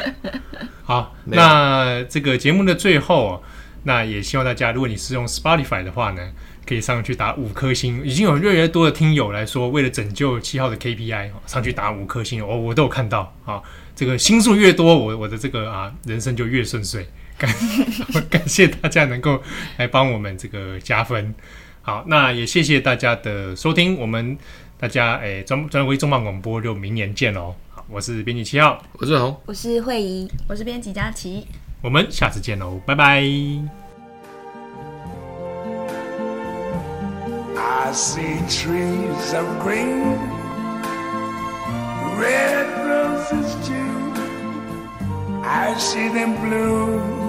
B: 好，那这个节目的最后，那也希望大家，如果你是用 Spotify 的话呢，可以上去打五颗星，已经有越来越多的听友来说，为了拯救七号的 KPI，上去打五颗星，我、哦、我都有看到啊。这个星数越多，我我的这个啊人生就越顺遂。感 感谢大家能够来帮我们这个加分。好，那也谢谢大家的收听，我们大家诶专专为重磅广播就明年见喽。好，我是编辑七号，
A: 我是红，
C: 我是慧仪，
D: 我是编辑佳琪，
B: 我们下次见喽，拜拜。I see trees of green, red roses too. I see them bloom